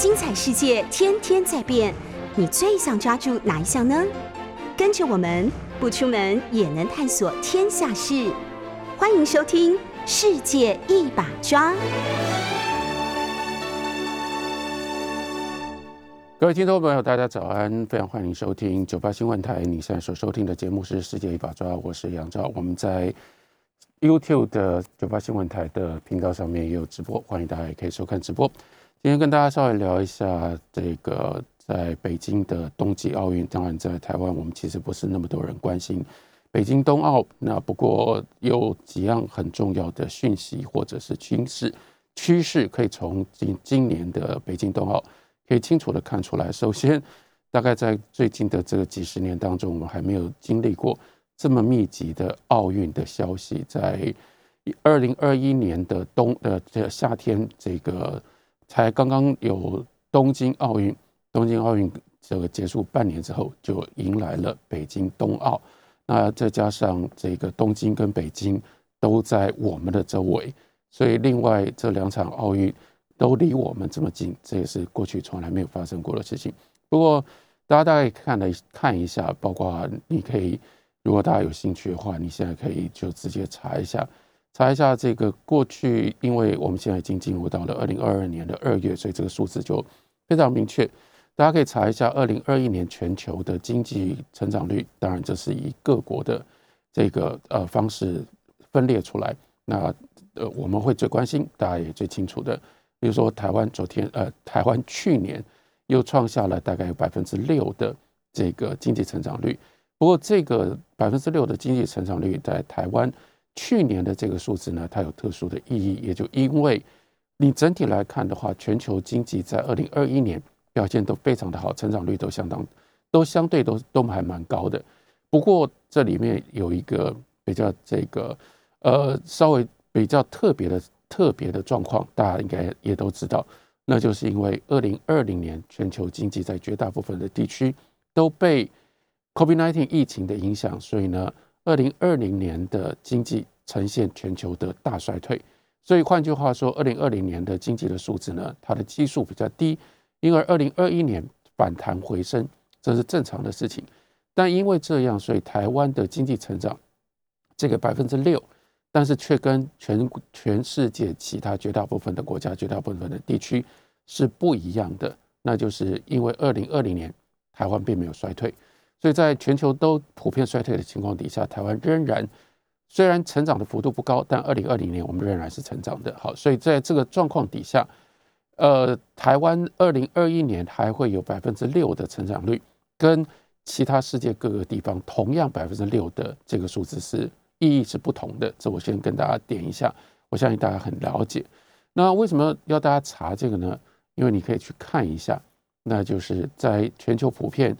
精彩世界天天在变，你最想抓住哪一项呢？跟着我们不出门也能探索天下事，欢迎收听《世界一把抓》。各位听众朋友，大家早安！非常欢迎收听九八新闻台。你现在所收听的节目是《世界一把抓》，我是杨照。我们在 YouTube 的九八新闻台的频道上面也有直播，欢迎大家也可以收看直播。今天跟大家稍微聊一下这个在北京的冬季奥运。当然，在台湾我们其实不是那么多人关心北京冬奥。那不过有几样很重要的讯息或者是趋势趋势，可以从今今年的北京冬奥。可以清楚的看出来，首先，大概在最近的这个几十年当中，我们还没有经历过这么密集的奥运的消息。在二零二一年的冬呃这夏天，这个才刚刚有东京奥运，东京奥运这个结束半年之后，就迎来了北京冬奥。那再加上这个东京跟北京都在我们的周围，所以另外这两场奥运。都离我们这么近，这也是过去从来没有发生过的事情。不过，大家大概看了看一下，包括你可以，如果大家有兴趣的话，你现在可以就直接查一下，查一下这个过去，因为我们现在已经进入到了二零二二年的二月，所以这个数字就非常明确。大家可以查一下二零二一年全球的经济成长率，当然这是以各国的这个呃方式分裂出来。那呃，我们会最关心，大家也最清楚的。比如说，台湾昨天，呃，台湾去年又创下了大概有百分之六的这个经济成长率。不过，这个百分之六的经济成长率在台湾去年的这个数字呢，它有特殊的意义，也就因为你整体来看的话，全球经济在二零二一年表现都非常的好，成长率都相当，都相对都都还蛮高的。不过，这里面有一个比较这个，呃，稍微比较特别的。特别的状况，大家应该也都知道，那就是因为二零二零年全球经济在绝大部分的地区都被 COVID-19 疫情的影响，所以呢，二零二零年的经济呈现全球的大衰退。所以换句话说，二零二零年的经济的数字呢，它的基数比较低，因而二零二一年反弹回升，这是正常的事情。但因为这样，所以台湾的经济成长这个百分之六。但是却跟全全世界其他绝大部分的国家、绝大部分的地区是不一样的。那就是因为二零二零年台湾并没有衰退，所以在全球都普遍衰退的情况底下，台湾仍然虽然成长的幅度不高，但二零二零年我们仍然是成长的。好，所以在这个状况底下，呃，台湾二零二一年还会有百分之六的成长率，跟其他世界各个地方同样百分之六的这个数字是。意义是不同的，这我先跟大家点一下。我相信大家很了解。那为什么要大家查这个呢？因为你可以去看一下，那就是在全球普遍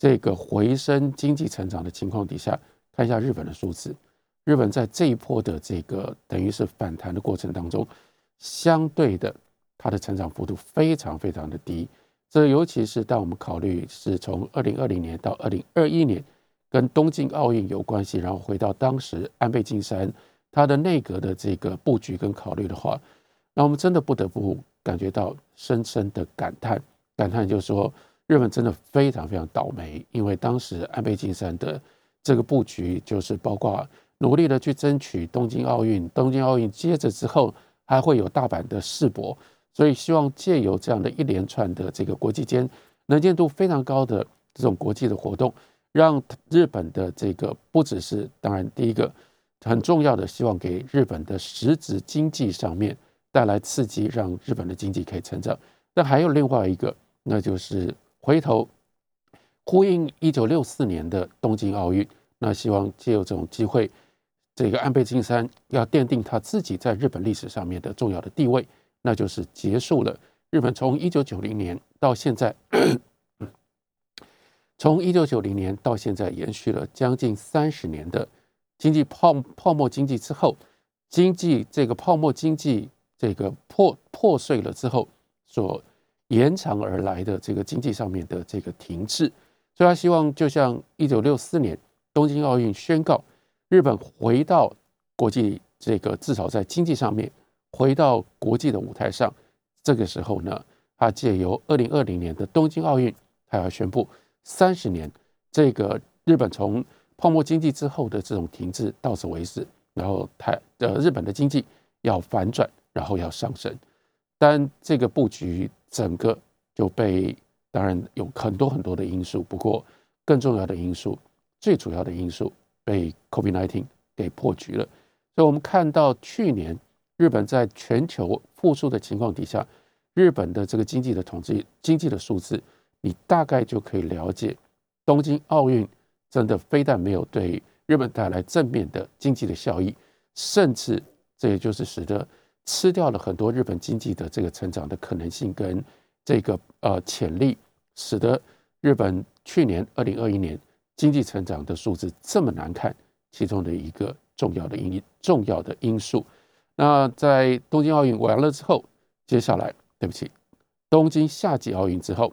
这个回升经济成长的情况底下，看一下日本的数字。日本在这一波的这个等于是反弹的过程当中，相对的它的成长幅度非常非常的低。这尤其是当我们考虑是从二零二零年到二零二一年。跟东京奥运有关系，然后回到当时安倍晋三他的内阁的这个布局跟考虑的话，那我们真的不得不感觉到深深的感叹，感叹就是说日本真的非常非常倒霉，因为当时安倍晋三的这个布局就是包括努力的去争取东京奥运，东京奥运接着之后还会有大阪的世博，所以希望借由这样的一连串的这个国际间能见度非常高的这种国际的活动。让日本的这个不只是当然第一个很重要的，希望给日本的实质经济上面带来刺激，让日本的经济可以成长。但还有另外一个，那就是回头呼应一九六四年的东京奥运，那希望借由这种机会，这个安倍晋三要奠定他自己在日本历史上面的重要的地位，那就是结束了日本从一九九零年到现在。从一九九零年到现在，延续了将近三十年的经济泡泡沫经济之后，经济这个泡沫经济这个破破碎了之后，所延长而来的这个经济上面的这个停滞，所以他希望就像一九六四年东京奥运宣告，日本回到国际这个至少在经济上面回到国际的舞台上，这个时候呢，他借由二零二零年的东京奥运，他要宣布三十年这个日本从泡沫经济之后的这种停滞到此为止，然后台呃日本的经济要反转，然后要上升。但这个布局整个就被当然有很多很多的因素，不过更重要的因素，最主要的因素被 COVID-19 给破局了。所以，我们看到去年日本在全球复苏的情况底下，日本的这个经济的统计、经济的数字，你大概就可以了解东京奥运。真的非但没有对日本带来正面的经济的效益，甚至这也就是使得吃掉了很多日本经济的这个成长的可能性跟这个呃潜力，使得日本去年二零二一年经济成长的数字这么难看，其中的一个重要的因重要的因素。那在东京奥运完了之后，接下来对不起，东京夏季奥运之后，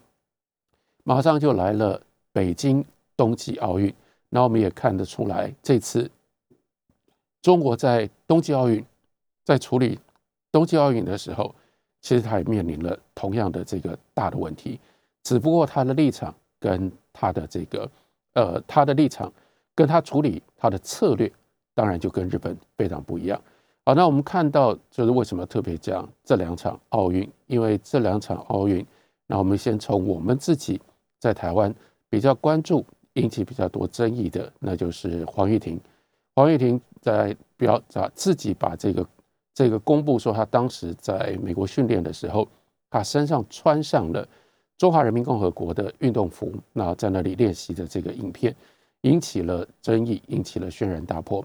马上就来了北京。冬季奥运，那我们也看得出来，这次中国在冬季奥运在处理冬季奥运的时候，其实他也面临了同样的这个大的问题，只不过他的立场跟他的这个呃他的立场跟他处理他的策略，当然就跟日本非常不一样。好，那我们看到就是为什么特别讲这两场奥运，因为这两场奥运，那我们先从我们自己在台湾比较关注。引起比较多争议的，那就是黄玉婷。黄玉婷在表达自己把这个这个公布说，他当时在美国训练的时候，他身上穿上了中华人民共和国的运动服，那在那里练习的这个影片，引起了争议，引起了轩然大波。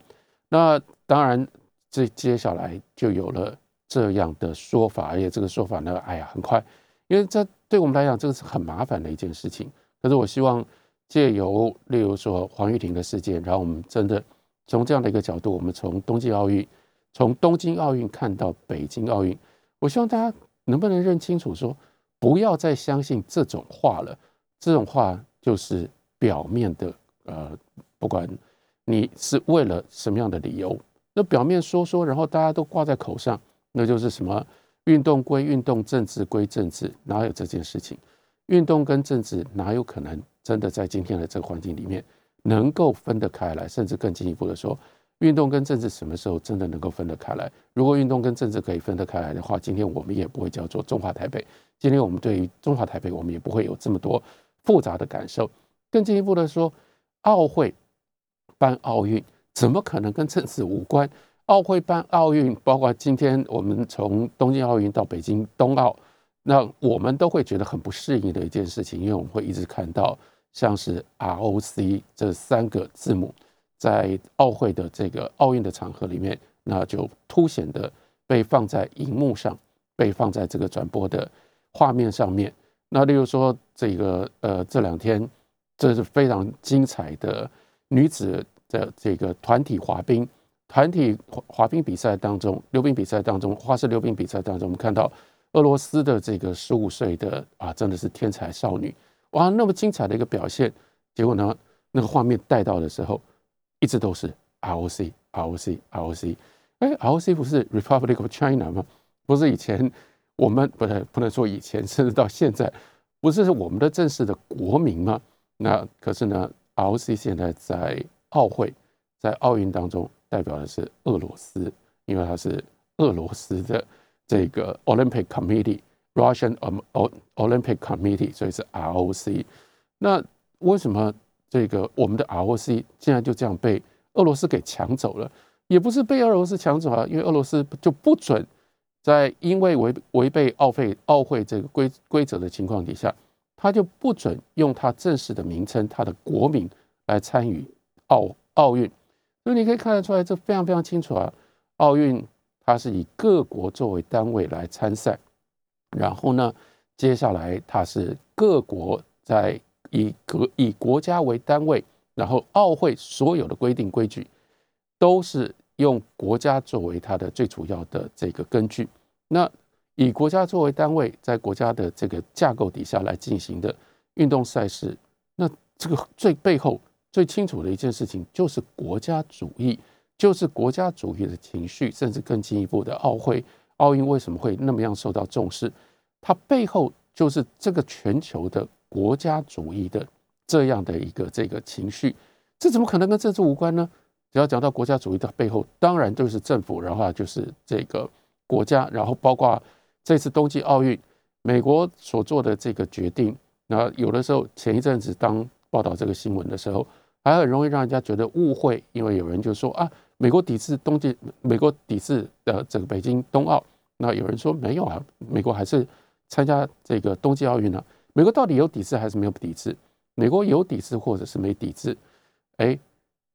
那当然，这接下来就有了这样的说法，而且这个说法呢，哎呀，很快，因为这对我们来讲，这个是很麻烦的一件事情。可是我希望。借由例如说黄玉婷的事件，然后我们真的从这样的一个角度，我们从冬季奥运，从东京奥运看到北京奥运，我希望大家能不能认清楚，说不要再相信这种话了。这种话就是表面的，呃，不管你是为了什么样的理由，那表面说说，然后大家都挂在口上，那就是什么运动归运动，政治归政治，哪有这件事情？运动跟政治哪有可能？真的在今天的这个环境里面，能够分得开来，甚至更进一步的说，运动跟政治什么时候真的能够分得开来？如果运动跟政治可以分得开来的话，今天我们也不会叫做中华台北。今天我们对于中华台北，我们也不会有这么多复杂的感受。更进一步的说，奥会办奥运，怎么可能跟政治无关？奥会办奥运，包括今天我们从东京奥运到北京冬奥，那我们都会觉得很不适应的一件事情，因为我们会一直看到。像是 ROC 这三个字母，在奥会的这个奥运的场合里面，那就凸显的被放在荧幕上，被放在这个转播的画面上面。那例如说，这个呃这两天这是非常精彩的女子的这个团体滑冰，团体滑滑冰比赛当中，溜冰比赛当中，花式溜冰比赛当中，我们看到俄罗斯的这个十五岁的啊，真的是天才少女。哇，那么精彩的一个表现，结果呢，那个画面带到的时候，一直都是 ROC，ROC，ROC。哎，ROC 不是 Republic of China 吗？不是以前我们不能不能说以前，甚至到现在，不是我们的正式的国民吗？那可是呢，ROC 现在在奥会，在奥运当中代表的是俄罗斯，因为它是俄罗斯的这个 Olympic Committee。Russian Olympic Committee，所以是 ROC。那为什么这个我们的 ROC 现在就这样被俄罗斯给抢走了？也不是被俄罗斯抢走啊，因为俄罗斯就不准在因为违违背奥会奥会这个规规则的情况底下，他就不准用他正式的名称、他的国名来参与奥奥运。所以你可以看得出来，这非常非常清楚啊。奥运它是以各国作为单位来参赛。然后呢，接下来它是各国在以国以国家为单位，然后奥会所有的规定规矩都是用国家作为它的最主要的这个根据。那以国家作为单位，在国家的这个架构底下来进行的运动赛事，那这个最背后最清楚的一件事情就是国家主义，就是国家主义的情绪，甚至更进一步的奥会。奥运为什么会那么样受到重视？它背后就是这个全球的国家主义的这样的一个这个情绪，这怎么可能跟政治无关呢？只要讲到国家主义的背后，当然就是政府，然后就是这个国家，然后包括这次冬季奥运，美国所做的这个决定。那有的时候前一阵子当报道这个新闻的时候，还很容易让人家觉得误会，因为有人就说啊，美国抵制冬季，美国抵制的整个北京冬奥。那有人说没有啊，美国还是参加这个冬季奥运呢？美国到底有抵制还是没有抵制？美国有抵制或者是没抵制？哎。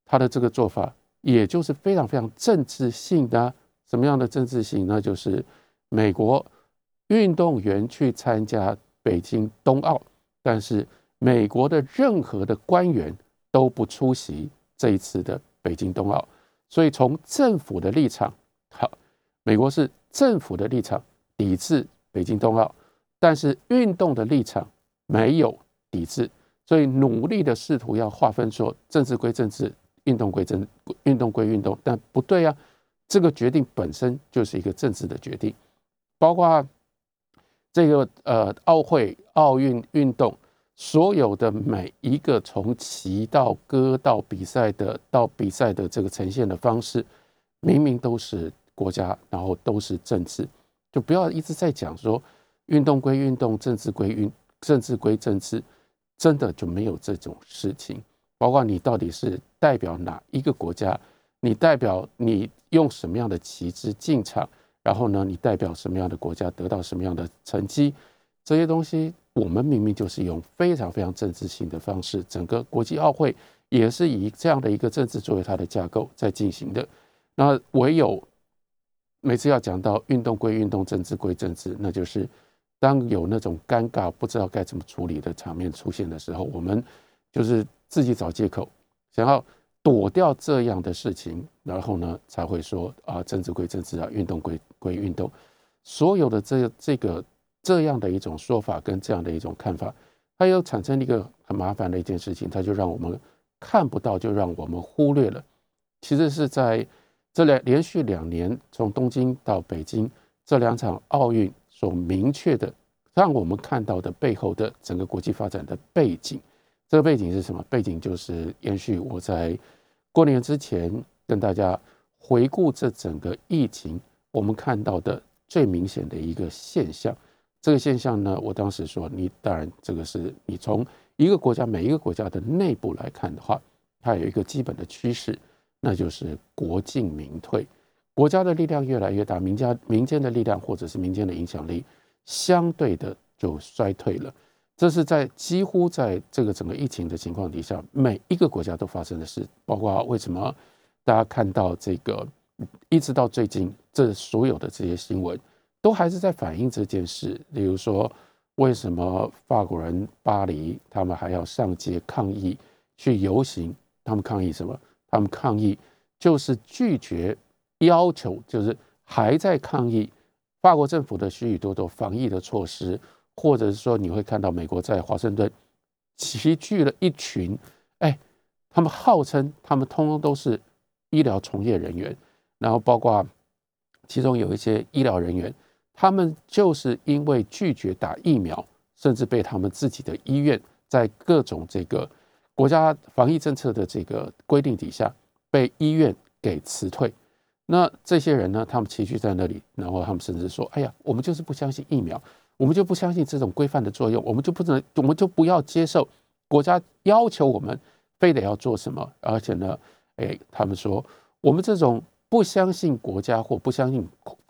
他的这个做法，也就是非常非常政治性的。什么样的政治性？那就是美国运动员去参加北京冬奥，但是美国的任何的官员都不出席这一次的北京冬奥。所以从政府的立场，好，美国是政府的立场抵制北京冬奥，但是运动的立场没有抵制，所以努力的试图要划分说政治归政治。运动归政，运动归运动，但不对啊！这个决定本身就是一个政治的决定，包括这个呃奥会、奥运运动所有的每一个从旗到歌到比赛的到比赛的这个呈现的方式，明明都是国家，然后都是政治，就不要一直在讲说运动归运动，政治归运，政治归政治，真的就没有这种事情。包括你到底是代表哪一个国家？你代表你用什么样的旗帜进场？然后呢，你代表什么样的国家得到什么样的成绩？这些东西，我们明明就是用非常非常政治性的方式，整个国际奥会也是以这样的一个政治作为它的架构在进行的。那唯有每次要讲到运动归运动，政治归政治，那就是当有那种尴尬不知道该怎么处理的场面出现的时候，我们就是。自己找借口，想要躲掉这样的事情，然后呢才会说啊，政治归政治啊，运动归归运动。所有的这这个这样的一种说法跟这样的一种看法，它又产生一个很麻烦的一件事情，它就让我们看不到，就让我们忽略了。其实是在这两连续两年，从东京到北京这两场奥运所明确的，让我们看到的背后的整个国际发展的背景。这个背景是什么？背景就是延续我在过年之前跟大家回顾这整个疫情，我们看到的最明显的一个现象。这个现象呢，我当时说，你当然这个是你从一个国家每一个国家的内部来看的话，它有一个基本的趋势，那就是国进民退，国家的力量越来越大，民间民间的力量或者是民间的影响力相对的就衰退了。这是在几乎在这个整个疫情的情况底下，每一个国家都发生的事。包括为什么大家看到这个，一直到最近，这所有的这些新闻，都还是在反映这件事。例如说，为什么法国人巴黎他们还要上街抗议、去游行？他们抗议什么？他们抗议就是拒绝要求，就是还在抗议法国政府的许许多多防疫的措施。或者是说，你会看到美国在华盛顿齐聚了一群，哎，他们号称他们通通都是医疗从业人员，然后包括其中有一些医疗人员，他们就是因为拒绝打疫苗，甚至被他们自己的医院在各种这个国家防疫政策的这个规定底下，被医院给辞退。那这些人呢，他们齐聚在那里，然后他们甚至说：“哎呀，我们就是不相信疫苗。”我们就不相信这种规范的作用，我们就不能，我们就不要接受国家要求我们非得要做什么。而且呢，哎，他们说我们这种不相信国家或不相信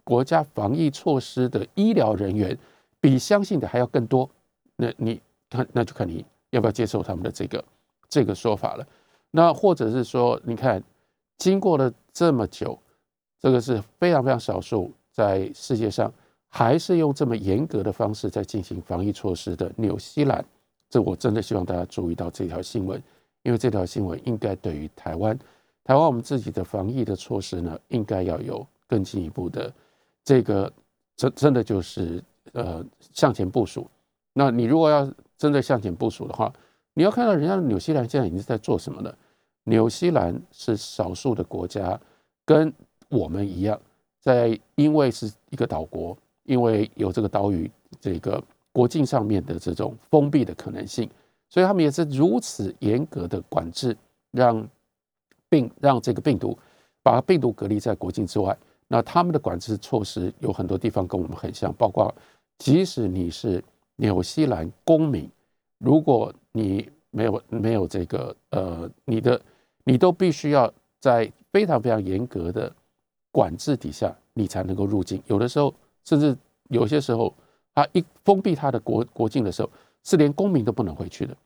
国家防疫措施的医疗人员，比相信的还要更多。那你看，那就看你要不要接受他们的这个这个说法了。那或者是说，你看，经过了这么久，这个是非常非常少数在世界上。还是用这么严格的方式在进行防疫措施的纽西兰，这我真的希望大家注意到这条新闻，因为这条新闻应该对于台湾，台湾我们自己的防疫的措施呢，应该要有更进一步的这个真真的就是呃向前部署。那你如果要真的向前部署的话，你要看到人家纽西兰现在已经在做什么了。纽西兰是少数的国家，跟我们一样，在因为是一个岛国。因为有这个岛屿这个国境上面的这种封闭的可能性，所以他们也是如此严格的管制，让病让这个病毒把病毒隔离在国境之外。那他们的管制措施有很多地方跟我们很像，包括即使你是纽西兰公民，如果你没有没有这个呃，你的你都必须要在非常非常严格的管制底下，你才能够入境。有的时候，甚至有些时候，他一封闭他的国国境的时候，是连公民都不能回去的。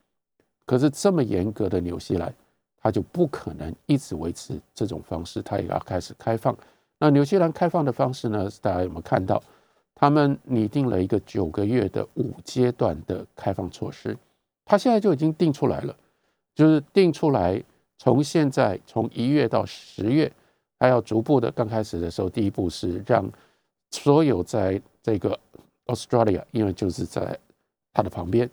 可是这么严格的纽西兰，他就不可能一直维持这种方式，他也要开始开放。那纽西兰开放的方式呢？大家有没有看到？他们拟定了一个九个月的五阶段的开放措施，他现在就已经定出来了，就是定出来，从现在从一月到十月，还要逐步的。刚开始的时候，第一步是让所有在这个 Australia，因为就是在它的旁边，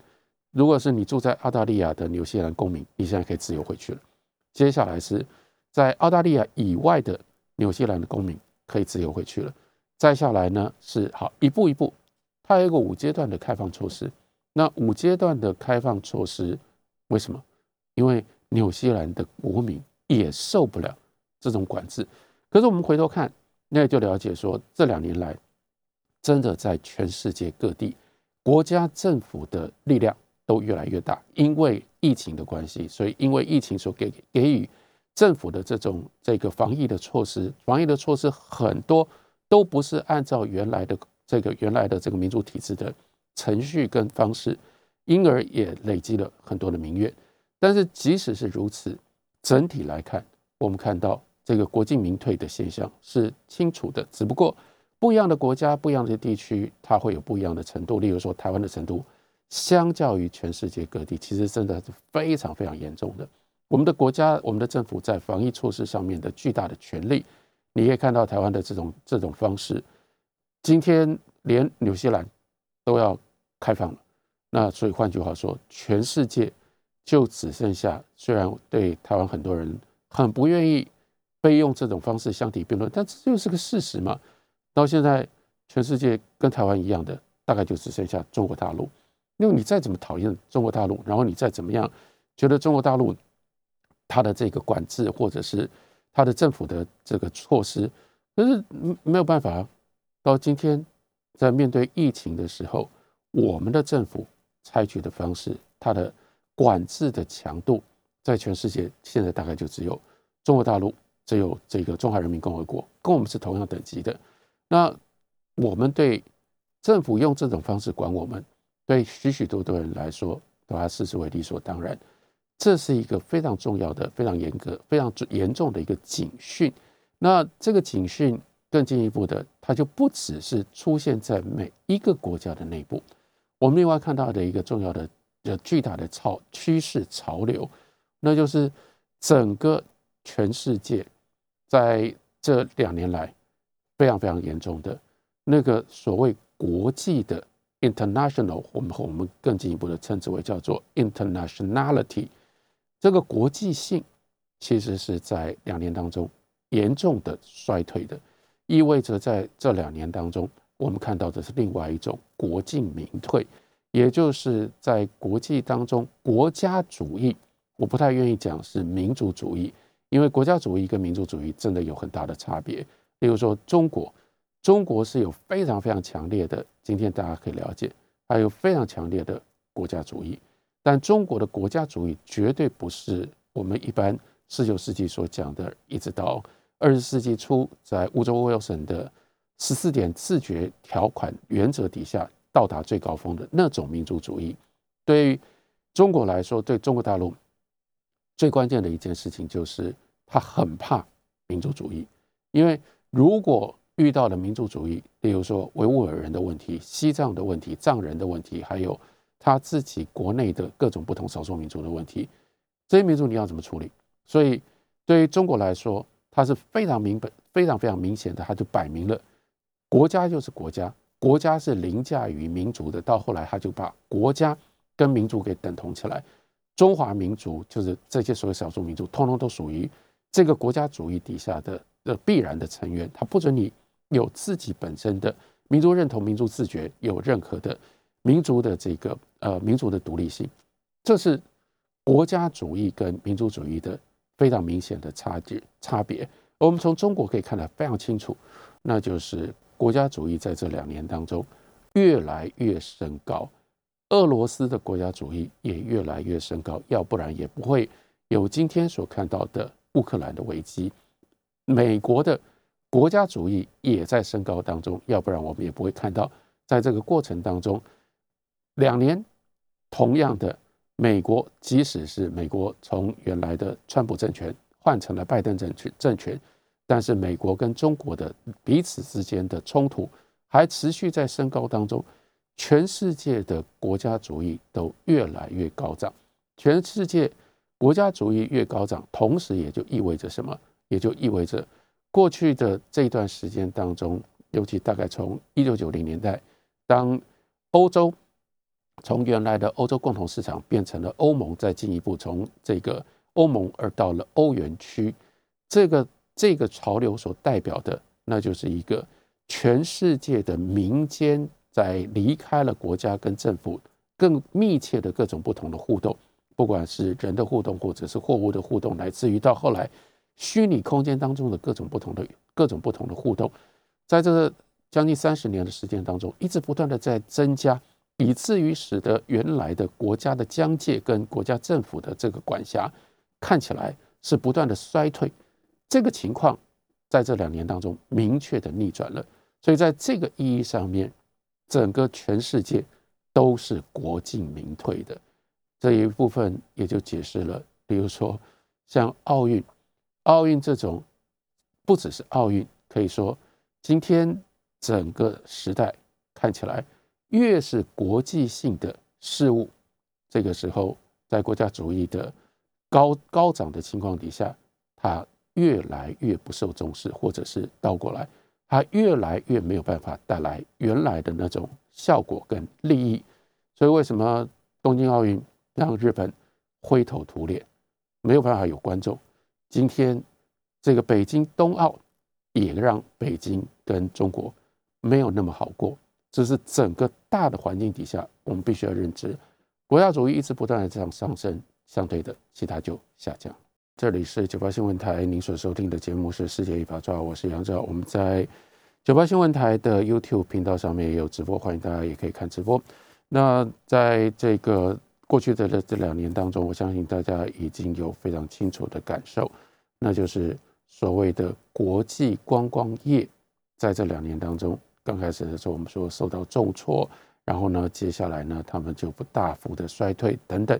如果是你住在澳大利亚的纽西兰公民，你现在可以自由回去了。接下来是在澳大利亚以外的。纽西兰的公民可以自由回去了。再下来呢是好一步一步，它有一个五阶段的开放措施。那五阶段的开放措施为什么？因为纽西兰的国民也受不了这种管制。可是我们回头看，那就了解说，这两年来真的在全世界各地，国家政府的力量都越来越大。因为疫情的关系，所以因为疫情所给给予。政府的这种这个防疫的措施，防疫的措施很多都不是按照原来的这个原来的这个民主体制的程序跟方式，因而也累积了很多的民怨。但是即使是如此，整体来看，我们看到这个国进民退的现象是清楚的。只不过不一样的国家、不一样的地区，它会有不一样的程度。例如说，台湾的程度，相较于全世界各地，其实真的是非常非常严重的。我们的国家、我们的政府在防疫措施上面的巨大的权力，你可以看到台湾的这种这种方式。今天连纽西兰都要开放了，那所以换句话说，全世界就只剩下虽然对台湾很多人很不愿意被用这种方式相提并论，但这就是个事实嘛。到现在，全世界跟台湾一样的，大概就只剩下中国大陆。因为你再怎么讨厌中国大陆，然后你再怎么样觉得中国大陆，他的这个管制，或者是他的政府的这个措施，可是没有办法。到今天，在面对疫情的时候，我们的政府采取的方式，它的管制的强度，在全世界现在大概就只有中国大陆，只有这个中华人民共和国跟我们是同样等级的。那我们对政府用这种方式管我们，对许许多多人来说，把它视之为理所当然。这是一个非常重要的、非常严格、非常严重的一个警讯。那这个警讯更进一步的，它就不只是出现在每一个国家的内部。我们另外看到的一个重要的、呃巨大的潮趋势潮流，那就是整个全世界在这两年来非常非常严重的那个所谓国际的 international，我们和我们更进一步的称之为叫做 internationality。这个国际性其实是在两年当中严重的衰退的，意味着在这两年当中，我们看到的是另外一种国进民退，也就是在国际当中国家主义，我不太愿意讲是民族主义，因为国家主义跟民族主义真的有很大的差别。例如说中国，中国是有非常非常强烈的，今天大家可以了解，还有非常强烈的国家主义。但中国的国家主义绝对不是我们一般十九世纪所讲的，一直到二十世纪初，在乌州威尔森的十四点自觉条款原则底下到达最高峰的那种民族主义。对于中国来说，对中国大陆最关键的一件事情就是，他很怕民族主义，因为如果遇到了民族主义，例如说维吾尔人的问题、西藏的问题、藏人的问题，还有。他自己国内的各种不同少数民族的问题，这些民族你要怎么处理？所以对于中国来说，他是非常明本、非常非常明显的，他就摆明了，国家就是国家，国家是凌驾于民族的。到后来，他就把国家跟民族给等同起来，中华民族就是这些所谓少数民族，通通都属于这个国家主义底下的的必然的成员。他不准你有自己本身的民族认同、民族自觉，有任何的。民族的这个呃民族的独立性，这是国家主义跟民族主义的非常明显的差距差别。我们从中国可以看得非常清楚，那就是国家主义在这两年当中越来越升高，俄罗斯的国家主义也越来越升高，要不然也不会有今天所看到的乌克兰的危机。美国的国家主义也在升高当中，要不然我们也不会看到在这个过程当中，两年同样的美国，即使是美国从原来的川普政权。换成了拜登政权政权，但是美国跟中国的彼此之间的冲突还持续在升高当中。全世界的国家主义都越来越高涨，全世界国家主义越高涨，同时也就意味着什么？也就意味着过去的这段时间当中，尤其大概从一九九零年代，当欧洲从原来的欧洲共同市场变成了欧盟，再进一步从这个。欧盟而到了欧元区，这个这个潮流所代表的，那就是一个全世界的民间在离开了国家跟政府更密切的各种不同的互动，不管是人的互动或者是货物的互动，乃至于到后来虚拟空间当中的各种不同的各种不同的互动，在这个将近三十年的时间当中，一直不断的在增加，以至于使得原来的国家的疆界跟国家政府的这个管辖。看起来是不断的衰退，这个情况在这两年当中明确的逆转了。所以在这个意义上面，整个全世界都是国进民退的这一部分，也就解释了，比如说像奥运，奥运这种不只是奥运，可以说今天整个时代看起来越是国际性的事物，这个时候在国家主义的。高高涨的情况底下，它越来越不受重视，或者是倒过来，它越来越没有办法带来原来的那种效果跟利益。所以，为什么东京奥运让日本灰头土脸，没有办法有观众？今天这个北京冬奥也让北京跟中国没有那么好过。这是整个大的环境底下，我们必须要认知，国家主义一直不断的这样上升。相对的，其他就下降。这里是九八新闻台，您所收听的节目是《世界一把抓》，我是杨照。我们在九八新闻台的 YouTube 频道上面也有直播，欢迎大家也可以看直播。那在这个过去的这这两年当中，我相信大家已经有非常清楚的感受，那就是所谓的国际观光业，在这两年当中，刚开始的时候我们说受到重挫，然后呢，接下来呢，他们就不大幅的衰退等等。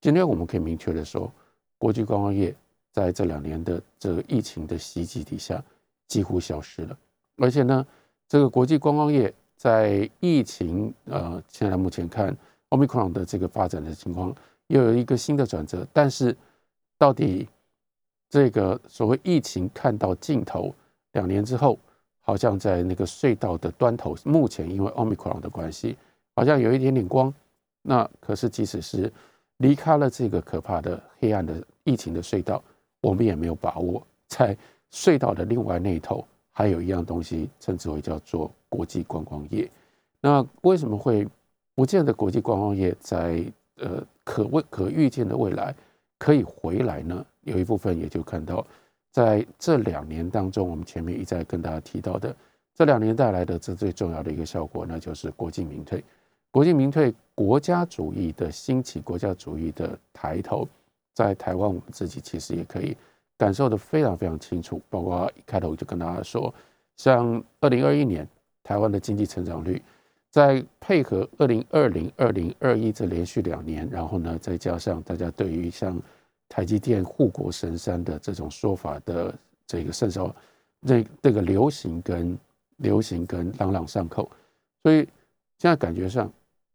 今天我们可以明确的说，国际观光业在这两年的这个疫情的袭击底下几乎消失了，而且呢，这个国际观光业在疫情呃现在目前看奥密克戎的这个发展的情况又有一个新的转折，但是到底这个所谓疫情看到尽头，两年之后，好像在那个隧道的端头，目前因为奥密克戎的关系，好像有一点点光，那可是即使是。离开了这个可怕的黑暗的疫情的隧道，我们也没有把握在隧道的另外那一头还有一样东西，称之为叫做国际观光业。那为什么会不见得国际观光业在呃可未可预见的未来可以回来呢？有一部分也就看到在这两年当中，我们前面一再跟大家提到的这两年带来的这最重要的一个效果，那就是国进民退。国进民退，国家主义的兴起，国家主义的抬头，在台湾我们自己其实也可以感受的非常非常清楚。包括一开头我就跟大家说，像二零二一年台湾的经济成长率，在配合二零二零、二零二一这连续两年，然后呢，再加上大家对于像台积电护国神山的这种说法的这个甚少，那这个流行跟流行跟朗朗上口，所以现在感觉上。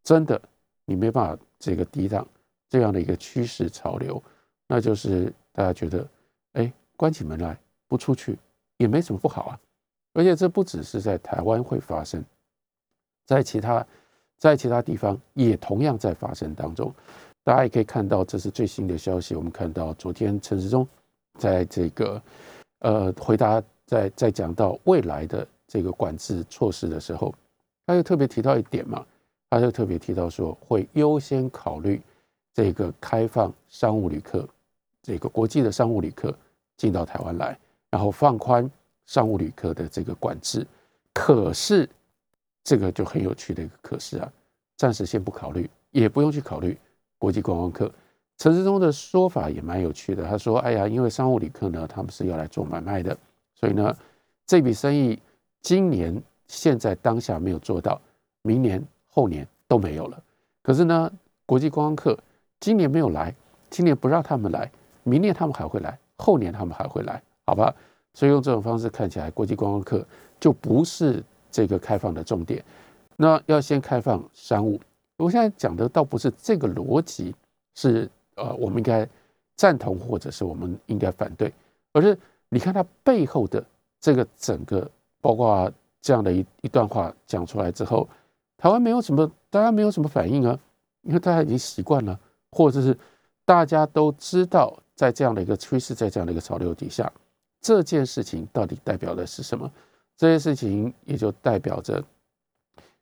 真的，你没办法这个抵挡这样的一个趋势潮流，那就是大家觉得，哎，关起门来不出去也没什么不好啊。而且这不只是在台湾会发生，在其他在其他地方也同样在发生当中。大家也可以看到，这是最新的消息。我们看到昨天陈时中在这个呃回答在在讲到未来的这个管制措施的时候，他又特别提到一点嘛。他就特别提到说，会优先考虑这个开放商务旅客，这个国际的商务旅客进到台湾来，然后放宽商务旅客的这个管制。可是这个就很有趣的一个可是啊，暂时先不考虑，也不用去考虑国际观光客。陈世忠的说法也蛮有趣的，他说：“哎呀，因为商务旅客呢，他们是要来做买卖的，所以呢，这笔生意今年现在当下没有做到，明年后年都没有了。可是呢，国际观光客今年没有来，今年不让他们来，明年他们还会来，后年他们还会来，好吧？所以用这种方式看起来，国际观光客就不是这个开放的重点。那要先开放商务，我现在讲的倒不是这个逻辑，是。”呃，我们应该赞同，或者是我们应该反对，而是你看它背后的这个整个，包括这样的一一段话讲出来之后，台湾没有什么，大家没有什么反应啊，因为大家已经习惯了，或者是大家都知道，在这样的一个趋势，在这样的一个潮流底下，这件事情到底代表的是什么？这件事情也就代表着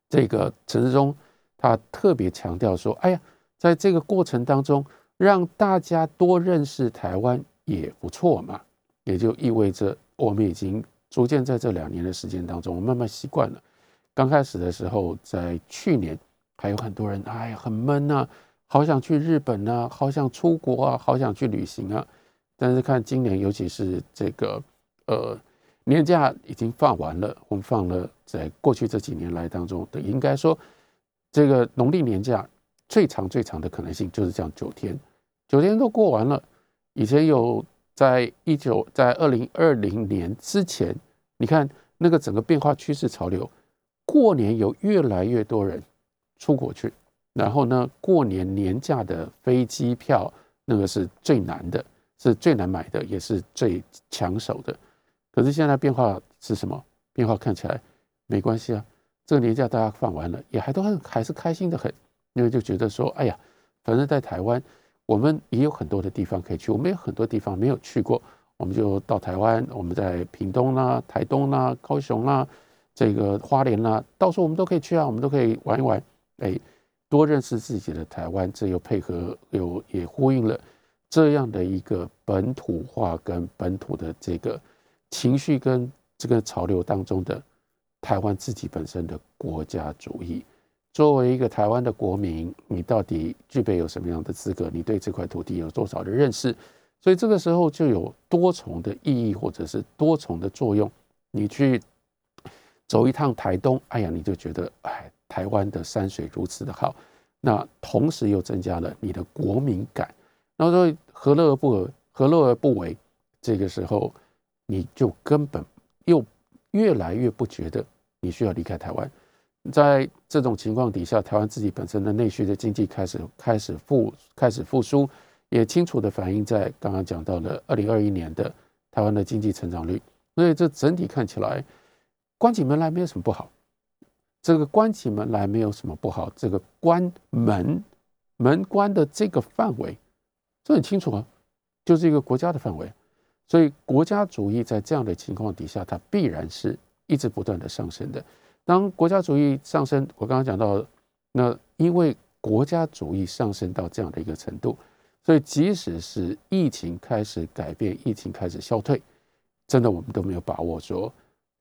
这个陈志忠他特别强调说，哎呀，在这个过程当中。让大家多认识台湾也不错嘛，也就意味着我们已经逐渐在这两年的时间当中，我慢慢习惯了。刚开始的时候，在去年还有很多人，哎呀，很闷啊，好想去日本啊，好想出国啊，好想去旅行啊。但是看今年，尤其是这个呃年假已经放完了，我们放了在过去这几年来当中的，应该说这个农历年假。最长最长的可能性就是这样九天，九天都过完了。以前有在一九在二零二零年之前，你看那个整个变化趋势潮流，过年有越来越多人出国去，然后呢，过年年假的飞机票那个是最难的，是最难买的，也是最抢手的。可是现在变化是什么？变化看起来没关系啊，这个年假大家放完了，也还都很还是开心的很。因为就觉得说，哎呀，反正在台湾，我们也有很多的地方可以去，我们有很多地方没有去过，我们就到台湾，我们在屏东啦、台东啦、高雄啦、这个花莲啦，到处我们都可以去啊，我们都可以玩一玩，哎，多认识自己的台湾，这又配合又也呼应了这样的一个本土化跟本土的这个情绪跟这个潮流当中的台湾自己本身的国家主义。作为一个台湾的国民，你到底具备有什么样的资格？你对这块土地有多少的认识？所以这个时候就有多重的意义，或者是多重的作用。你去走一趟台东，哎呀，你就觉得哎，台湾的山水如此的好。那同时又增加了你的国民感。然后说何乐而不为？何乐而不为？这个时候你就根本又越来越不觉得你需要离开台湾。在这种情况底下，台湾自己本身的内需的经济开始开始复开始复苏，也清楚的反映在刚刚讲到的二零二一年的台湾的经济成长率。所以这整体看起来，关起门来没有什么不好。这个关起门来没有什么不好，这个关门门关的这个范围，这很清楚啊，就是一个国家的范围。所以国家主义在这样的情况底下，它必然是一直不断的上升的。当国家主义上升，我刚刚讲到，那因为国家主义上升到这样的一个程度，所以即使是疫情开始改变，疫情开始消退，真的我们都没有把握说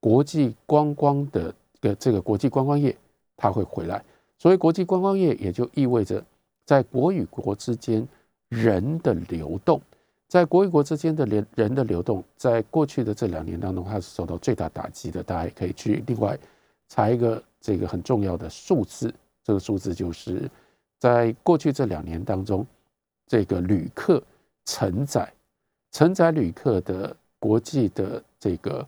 国际观光的个这个国际观光业它会回来。所谓国际观光业，也就意味着在国与国之间人的流动，在国与国之间的人人的流动，在过去的这两年当中，它是受到最大打击的。大家也可以去另外。查一个这个很重要的数字，这个数字就是在过去这两年当中，这个旅客承载承载旅客的国际的这个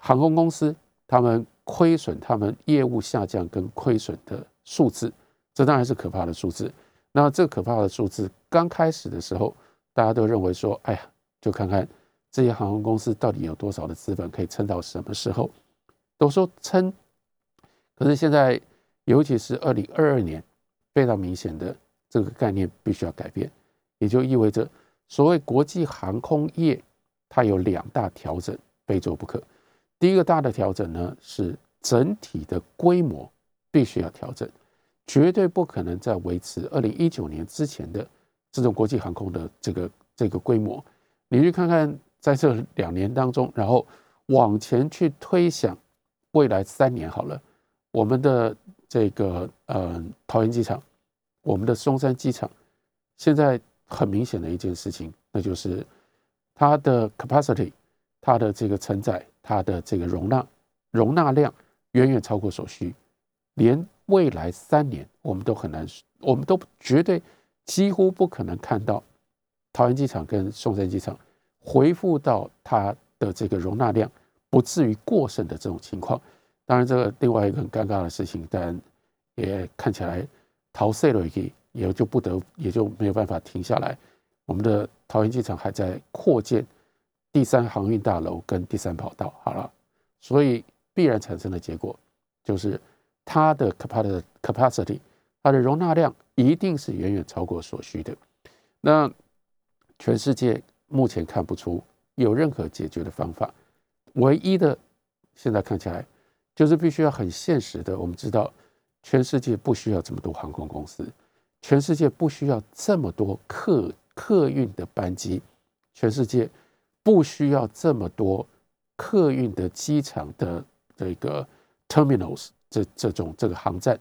航空公司，他们亏损、他们业务下降跟亏损的数字，这当然是可怕的数字。那这可怕的数字刚开始的时候，大家都认为说，哎呀，就看看这些航空公司到底有多少的资本可以撑到什么时候，都说撑。可是现在，尤其是二零二二年，非常明显的这个概念必须要改变，也就意味着所谓国际航空业，它有两大调整非做不可。第一个大的调整呢，是整体的规模必须要调整，绝对不可能再维持二零一九年之前的这种国际航空的这个这个规模。你去看看，在这两年当中，然后往前去推想未来三年好了，我们的这个呃桃园机场，我们的松山机场，现在很明显的一件事情，那就是它的 capacity，它的这个承载，它的这个容纳容纳量远远超过所需，连。未来三年，我们都很难，我们都绝对几乎不可能看到桃园机场跟松山机场恢复到它的这个容纳量不至于过剩的这种情况。当然，这个另外一个很尴尬的事情，但也看起来桃赛了也也就不得也就没有办法停下来。我们的桃园机场还在扩建第三航运大楼跟第三跑道，好了，所以必然产生的结果就是。它的 capacity 它的容纳量一定是远远超过所需的。那全世界目前看不出有任何解决的方法，唯一的现在看起来就是必须要很现实的。我们知道，全世界不需要这么多航空公司，全世界不需要这么多客客运的班机，全世界不需要这么多客运的机场的这个 terminals。这这种这个航站，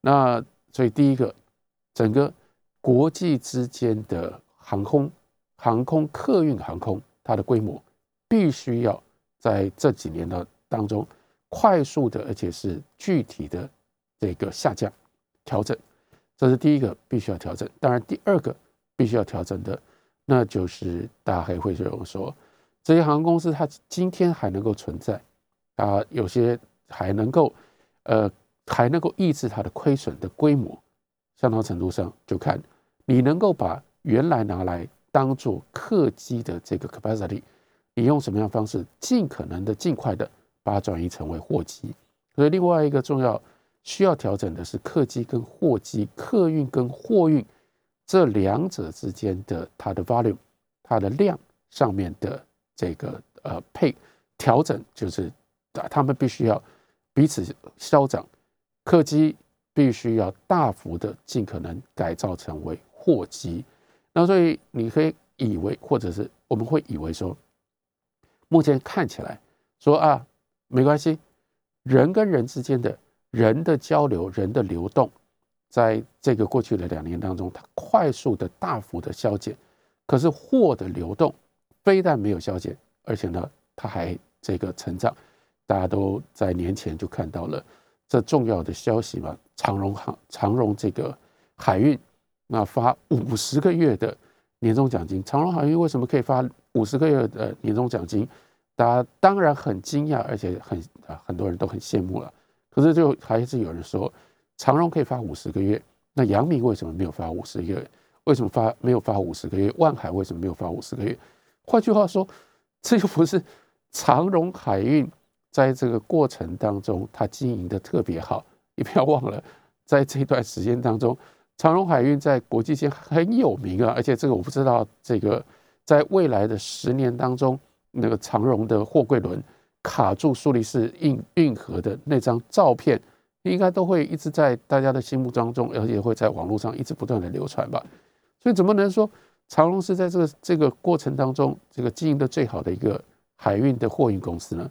那所以第一个，整个国际之间的航空、航空客运航空，它的规模必须要在这几年的当中快速的，而且是具体的这个下降调整，这是第一个必须要调整。当然，第二个必须要调整的，那就是大家还会认为说，这些航空公司它今天还能够存在，啊，有些还能够。呃，还能够抑制它的亏损的规模，相当程度上就看你能够把原来拿来当做客机的这个 capacity，你用什么样方式尽可能的尽快的把它转移成为货机。所以另外一个重要需要调整的是客机跟货机、客运跟货运这两者之间的它的 volume、它的量上面的这个呃配调整，就是他们必须要。彼此消长，客机必须要大幅的尽可能改造成为货机。那所以你可以以为，或者是我们会以为说，目前看起来说啊，没关系，人跟人之间的人的交流、人的流动，在这个过去的两年当中，它快速的大幅的消减。可是货的流动非但没有消减，而且呢，它还这个成长。大家都在年前就看到了这重要的消息嘛？长荣航、长荣这个海运，那发五十个月的年终奖金。长荣海运为什么可以发五十个月的年终奖金？大家当然很惊讶，而且很啊，很多人都很羡慕了。可是就还是有人说，长荣可以发五十个月，那阳明为什么没有发五十个月？为什么发没有发五十个月？万海为什么没有发五十个月？换句话说，这又不是长荣海运。在这个过程当中，它经营的特别好。你不要忘了，在这段时间当中，长荣海运在国际间很有名啊。而且这个我不知道，这个在未来的十年当中，那个长荣的货柜轮卡住苏黎世运运河的那张照片，应该都会一直在大家的心目当中，而且会在网络上一直不断的流传吧。所以怎么能说长荣是在这个这个过程当中，这个经营的最好的一个海运的货运公司呢？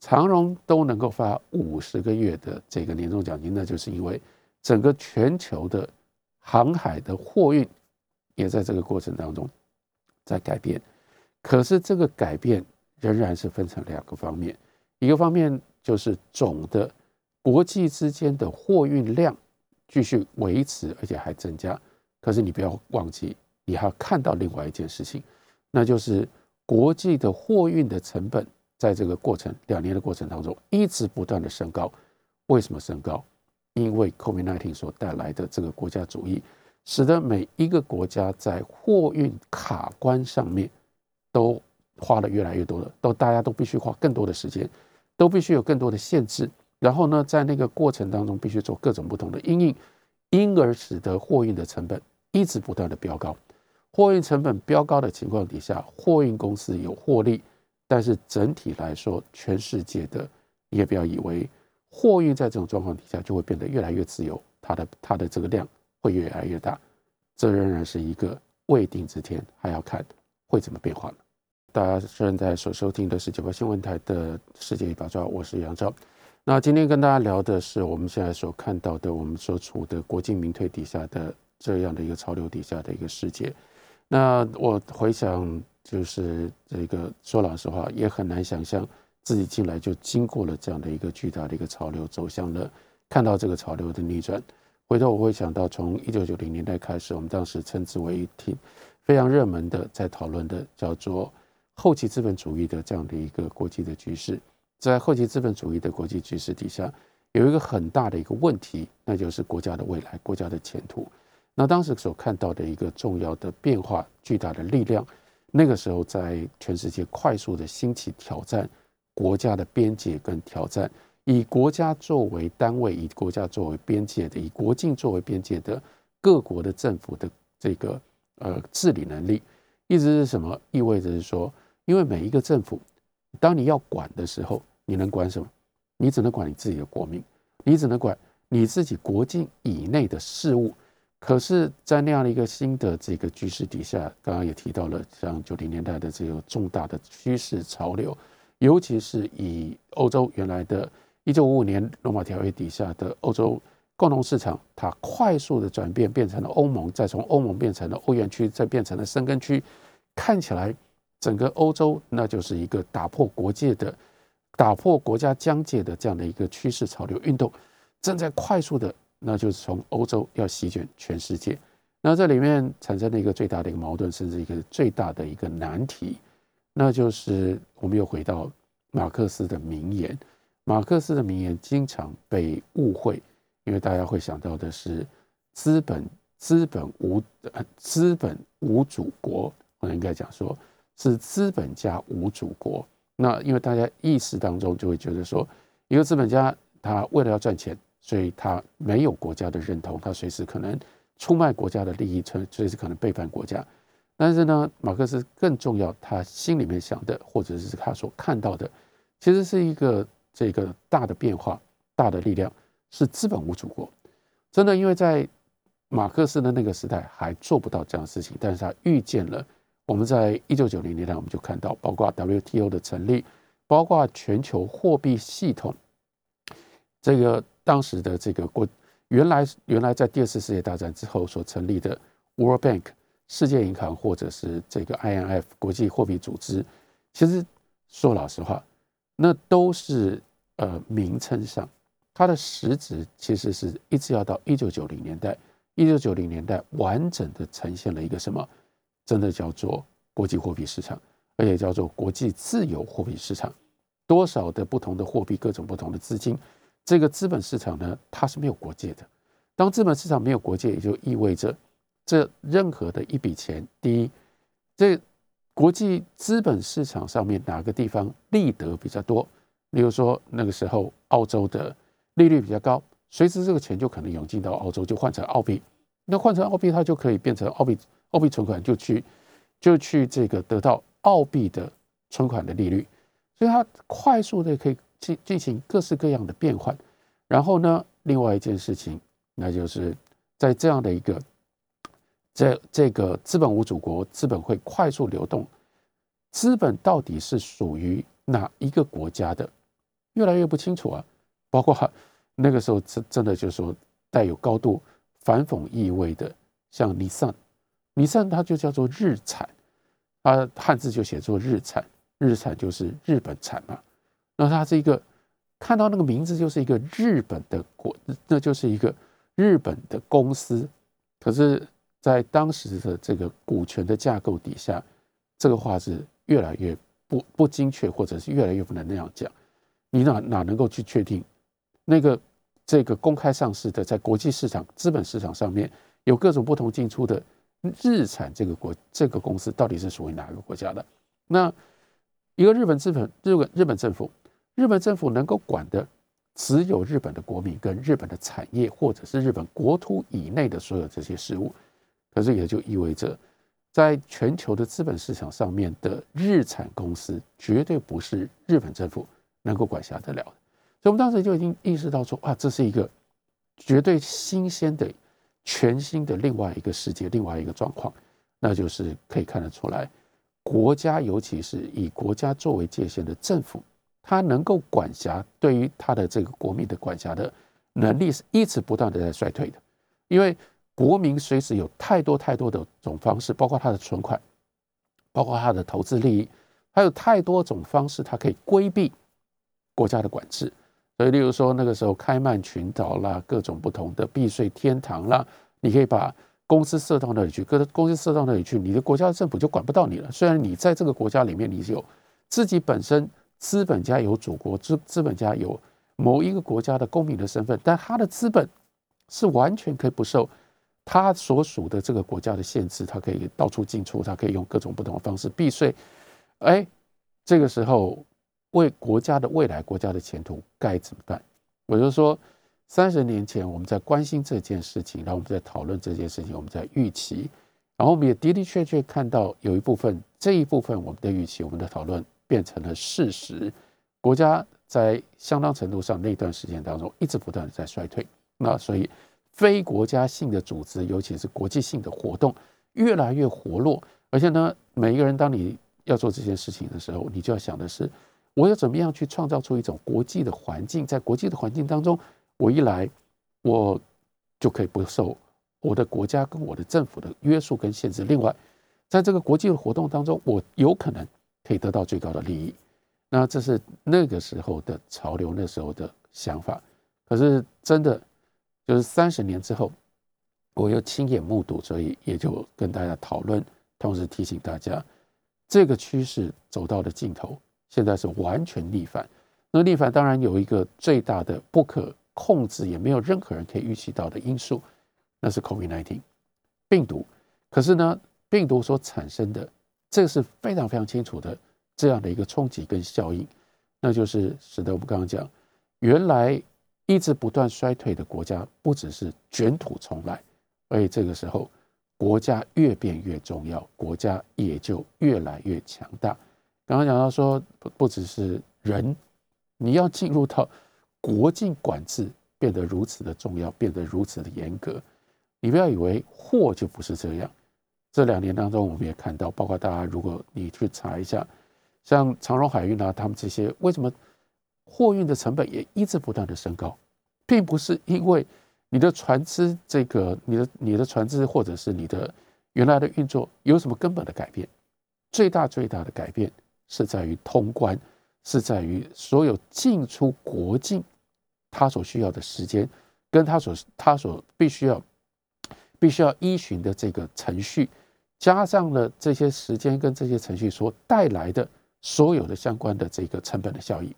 长荣都能够发五十个月的这个年终奖金，那就是因为整个全球的航海的货运也在这个过程当中在改变。可是这个改变仍然是分成两个方面，一个方面就是总的国际之间的货运量继续维持，而且还增加。可是你不要忘记，你还要看到另外一件事情，那就是国际的货运的成本。在这个过程两年的过程当中，一直不断的升高。为什么升高？因为 COVID-19 所带来的这个国家主义，使得每一个国家在货运卡关上面都花了越来越多的，都大家都必须花更多的时间，都必须有更多的限制。然后呢，在那个过程当中，必须做各种不同的应应，因而使得货运的成本一直不断的飙高。货运成本飙高的情况底下，货运公司有获利。但是整体来说，全世界的你也不要以为货运在这种状况底下就会变得越来越自由，它的它的这个量会越来越大，这仍然是一个未定之天，还要看会怎么变化呢？大家现在所收听的是九八新闻台的世界一把抓，我是杨照。那今天跟大家聊的是我们现在所看到的，我们所处的国进民退底下的这样的一个潮流底下的一个世界。那我回想，就是这个说老实话，也很难想象自己进来就经过了这样的一个巨大的一个潮流，走向了看到这个潮流的逆转。回头我会想到，从一九九零年代开始，我们当时称之为挺非常热门的，在讨论的叫做后期资本主义的这样的一个国际的局势。在后期资本主义的国际局势底下，有一个很大的一个问题，那就是国家的未来、国家的前途。那当时所看到的一个重要的变化、巨大的力量，那个时候在全世界快速的兴起挑战国家的边界跟挑战，以国家作为单位、以国家作为边界的、以国境作为边界的各国的政府的这个呃治理能力，意思是什么？意味着是说，因为每一个政府，当你要管的时候，你能管什么？你只能管你自己的国民，你只能管你自己国境以内的事务。可是，在那样的一个新的这个局势底下，刚刚也提到了，像九零年代的这个重大的趋势潮流，尤其是以欧洲原来的一九五五年罗马条约底下的欧洲共同市场，它快速的转变变成了欧盟，再从欧盟变成了欧元区，再变成了申根区，看起来整个欧洲那就是一个打破国界的。打破国家疆界的这样的一个趋势潮流运动，正在快速的，那就是从欧洲要席卷全世界。那这里面产生了一个最大的一个矛盾，甚至一个最大的一个难题，那就是我们又回到马克思的名言。马克思的名言经常被误会，因为大家会想到的是资本，资本无资本无祖国，我应该讲说是资本家无祖国。那因为大家意识当中就会觉得说，一个资本家他为了要赚钱，所以他没有国家的认同，他随时可能出卖国家的利益，随随时可能背叛国家。但是呢，马克思更重要，他心里面想的，或者是他所看到的，其实是一个这个大的变化、大的力量，是资本无祖国。真的，因为在马克思的那个时代还做不到这样的事情，但是他预见了。我们在一九九零年代，我们就看到，包括 WTO 的成立，包括全球货币系统，这个当时的这个国，原来原来在第二次世界大战之后所成立的 World Bank 世界银行，或者是这个 IMF 国际货币组织，其实说老实话，那都是呃名称上，它的实质其实是一直要到一九九零年代，一九九零年代完整的呈现了一个什么？真的叫做国际货币市场，而且叫做国际自由货币市场。多少的不同的货币，各种不同的资金，这个资本市场呢，它是没有国界的。当资本市场没有国界，也就意味着这任何的一笔钱，第一，这国际资本市场上面哪个地方利得比较多，例如说那个时候澳洲的利率比较高，随时这个钱就可能涌进到澳洲，就换成澳币。那换成澳币，它就可以变成澳币。澳币存款就去，就去这个得到澳币的存款的利率，所以它快速的可以进进行各式各样的变换。然后呢，另外一件事情，那就是在这样的一个这这个资本无祖国，资本会快速流动，资本到底是属于哪一个国家的，越来越不清楚啊。包括那个时候真真的就是说带有高度反讽意味的，像尼桑。你上它就叫做日产，啊，汉字就写作日产，日产就是日本产嘛。那它是一个看到那个名字就是一个日本的国，那就是一个日本的公司。可是，在当时的这个股权的架构底下，这个话是越来越不不精确，或者是越来越不能那样讲。你哪哪能够去确定那个这个公开上市的，在国际市场资本市场上面有各种不同进出的？日产这个国这个公司到底是属于哪个国家的？那一个日本资本日本日本政府，日本政府能够管的只有日本的国民跟日本的产业，或者是日本国土以内的所有这些事物。可是也就意味着，在全球的资本市场上面的日产公司，绝对不是日本政府能够管辖得了的。所以，我们当时就已经意识到说，啊，这是一个绝对新鲜的、全新的另外一个世界，另外一个状况，那就是可以看得出来，国家尤其是以国家作为界限的政府，它能够管辖对于他的这个国民的管辖的能力是一直不断的在衰退的，因为国民随时有太多太多的种方式，包括他的存款，包括他的投资利益，还有太多种方式，他可以规避国家的管制。所以，例如说那个时候开曼群岛啦，各种不同的避税天堂啦，你可以把公司设到那里去，各公司设到那里去，你的国家政府就管不到你了。虽然你在这个国家里面，你有自己本身资本家有祖国资资本家有某一个国家的公民的身份，但他的资本是完全可以不受他所属的这个国家的限制，他可以到处进出，他可以用各种不同的方式避税。哎，这个时候。为国家的未来、国家的前途该怎么办？我就说，三十年前我们在关心这件事情，然后我们在讨论这件事情，我们在预期，然后我们也的的确确看到有一部分这一部分我们的预期、我们的讨论变成了事实。国家在相当程度上那段时间当中一直不断的在衰退，那所以非国家性的组织，尤其是国际性的活动越来越活络，而且呢，每一个人当你要做这件事情的时候，你就要想的是。我要怎么样去创造出一种国际的环境？在国际的环境当中，我一来，我就可以不受我的国家跟我的政府的约束跟限制。另外，在这个国际的活动当中，我有可能可以得到最高的利益。那这是那个时候的潮流，那时候的想法。可是真的就是三十年之后，我又亲眼目睹，所以也就跟大家讨论，同时提醒大家，这个趋势走到了尽头。现在是完全逆反，那逆反当然有一个最大的不可控制，也没有任何人可以预期到的因素，那是 COVID-19 病毒。可是呢，病毒所产生的，这是非常非常清楚的这样的一个冲击跟效应，那就是使得我们刚刚讲，原来一直不断衰退的国家，不只是卷土重来，而且这个时候国家越变越重要，国家也就越来越强大。刚刚讲到说，不不只是人，你要进入到国境管制变得如此的重要，变得如此的严格，你不要以为货就不是这样。这两年当中，我们也看到，包括大家如果你去查一下，像长荣海运啊，他们这些为什么货运的成本也一直不断的升高，并不是因为你的船只这个你的你的船只或者是你的原来的运作有什么根本的改变，最大最大的改变。是在于通关，是在于所有进出国境，他所需要的时间，跟他所他所必须要必须要依循的这个程序，加上了这些时间跟这些程序所带来的所有的相关的这个成本的效益，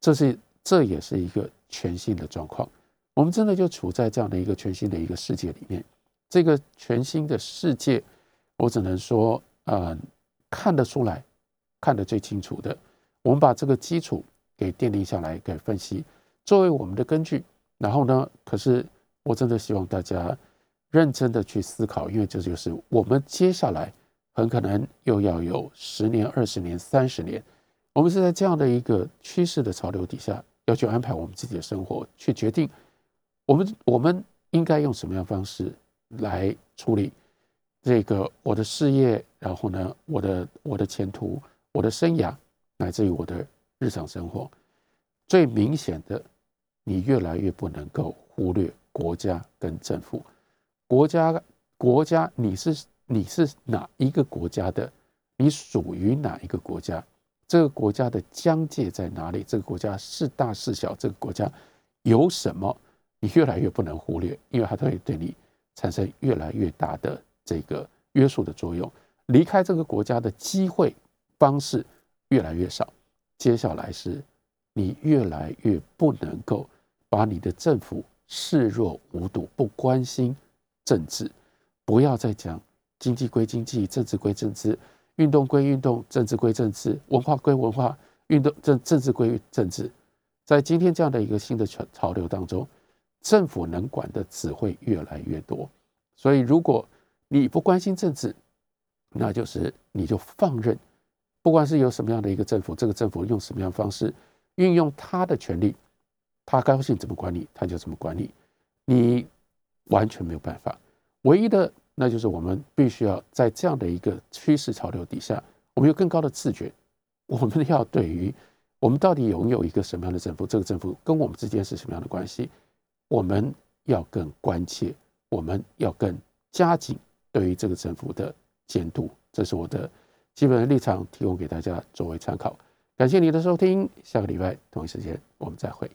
这是这也是一个全新的状况。我们真的就处在这样的一个全新的一个世界里面。这个全新的世界，我只能说，呃，看得出来。看得最清楚的，我们把这个基础给奠定下来，给分析作为我们的根据。然后呢，可是我真的希望大家认真的去思考，因为这就是我们接下来很可能又要有十年、二十年、三十年，我们是在这样的一个趋势的潮流底下，要去安排我们自己的生活，去决定我们我们应该用什么样方式来处理这个我的事业，然后呢，我的我的前途。我的生涯，乃至于我的日常生活，最明显的，你越来越不能够忽略国家跟政府。国家，国家，你是你是哪一个国家的？你属于哪一个国家？这个国家的疆界在哪里？这个国家是大是小？这个国家有什么？你越来越不能忽略，因为它会对你产生越来越大的这个约束的作用。离开这个国家的机会。方式越来越少，接下来是，你越来越不能够把你的政府视若无睹，不关心政治，不要再讲经济归经济，政治归政治，运动归运动，政治归政治，文化归文化，运动政政治归政治。在今天这样的一个新的潮潮流当中，政府能管的只会越来越多。所以，如果你不关心政治，那就是你就放任。不管是有什么样的一个政府，这个政府用什么样的方式运用他的权利，他高兴怎么管理他就怎么管理。你完全没有办法。唯一的，那就是我们必须要在这样的一个趋势潮流底下，我们有更高的自觉。我们要对于我们到底拥有一个什么样的政府，这个政府跟我们之间是什么样的关系，我们要更关切，我们要更加紧对于这个政府的监督。这是我的基本的立场，提供给大家作为参考。感谢你的收听，下个礼拜同一时间我们再会。